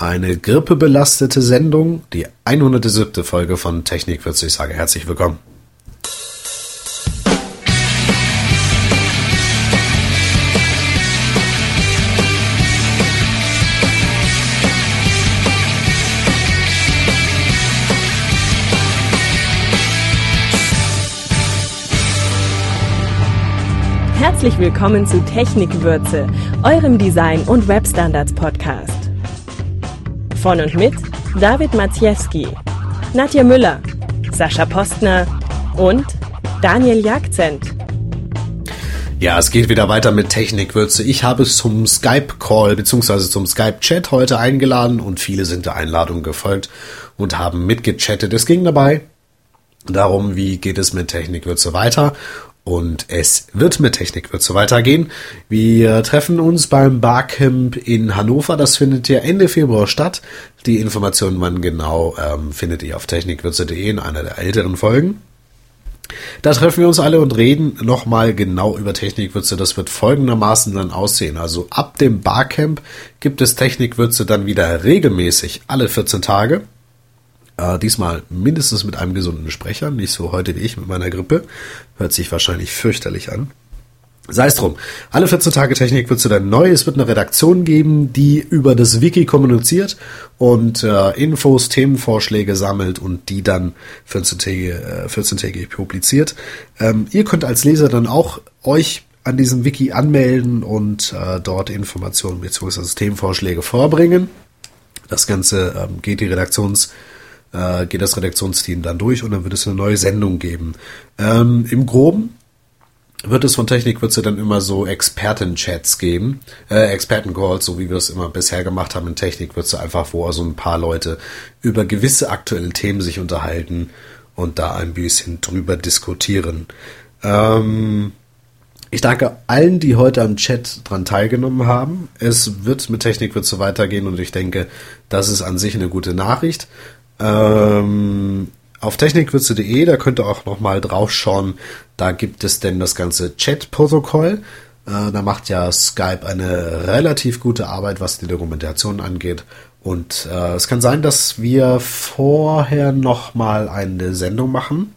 Eine grippebelastete Sendung, die 107. Folge von Technikwürze. Ich sage herzlich willkommen. Herzlich willkommen zu Technikwürze, eurem Design- und Webstandards-Podcast. Von und mit David Maciejewski, Nadja Müller, Sascha Postner und Daniel Jagzent. Ja, es geht wieder weiter mit Technikwürze. Ich habe es zum Skype-Call bzw. zum Skype-Chat heute eingeladen und viele sind der Einladung gefolgt und haben mitgechattet. Es ging dabei darum, wie geht es mit Technikwürze weiter und es wird mit Technik wird so weitergehen. Wir treffen uns beim Barcamp in Hannover. Das findet ja Ende Februar statt. Die Informationen wann genau ähm, findet ihr auf technikwürze.de in einer der älteren Folgen. Da treffen wir uns alle und reden nochmal genau über Technikwürze. Das wird folgendermaßen dann aussehen. Also ab dem Barcamp gibt es Technikwürze dann wieder regelmäßig alle 14 Tage. Äh, diesmal mindestens mit einem gesunden Sprecher, nicht so heute wie ich mit meiner Grippe. Hört sich wahrscheinlich fürchterlich an. Sei es drum. Alle 14 Tage Technik wird es dann neu. Es wird eine Redaktion geben, die über das Wiki kommuniziert und äh, Infos, Themenvorschläge sammelt und die dann 14-tägig äh, 14 publiziert. Ähm, ihr könnt als Leser dann auch euch an diesem Wiki anmelden und äh, dort Informationen bzw. Themenvorschläge vorbringen. Das Ganze ähm, geht die Redaktions- äh, geht das Redaktionsteam dann durch und dann wird es eine neue Sendung geben. Ähm, Im Groben wird es von Technik wird es dann immer so Experten-Chats geben, äh, Experten-Calls, so wie wir es immer bisher gemacht haben in Technik, wird es einfach, wo so ein paar Leute über gewisse aktuelle Themen sich unterhalten und da ein bisschen drüber diskutieren. Ähm, ich danke allen, die heute am Chat dran teilgenommen haben. Es wird mit Technik wird so weitergehen und ich denke, das ist an sich eine gute Nachricht. Ähm, auf technikwürze.de, da könnt ihr auch nochmal drauf schauen, da gibt es denn das ganze Chat-Protokoll. Äh, da macht ja Skype eine relativ gute Arbeit, was die Dokumentation angeht. Und äh, es kann sein, dass wir vorher nochmal eine Sendung machen.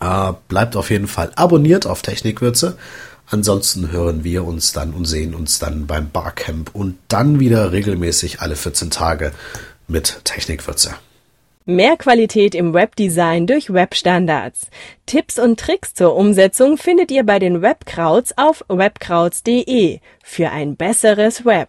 Äh, bleibt auf jeden Fall abonniert auf Technikwürze. Ansonsten hören wir uns dann und sehen uns dann beim Barcamp und dann wieder regelmäßig alle 14 Tage mit Technikwürze. Mehr Qualität im Webdesign durch Webstandards. Tipps und Tricks zur Umsetzung findet ihr bei den Webkrauts auf webkrauts.de für ein besseres Web.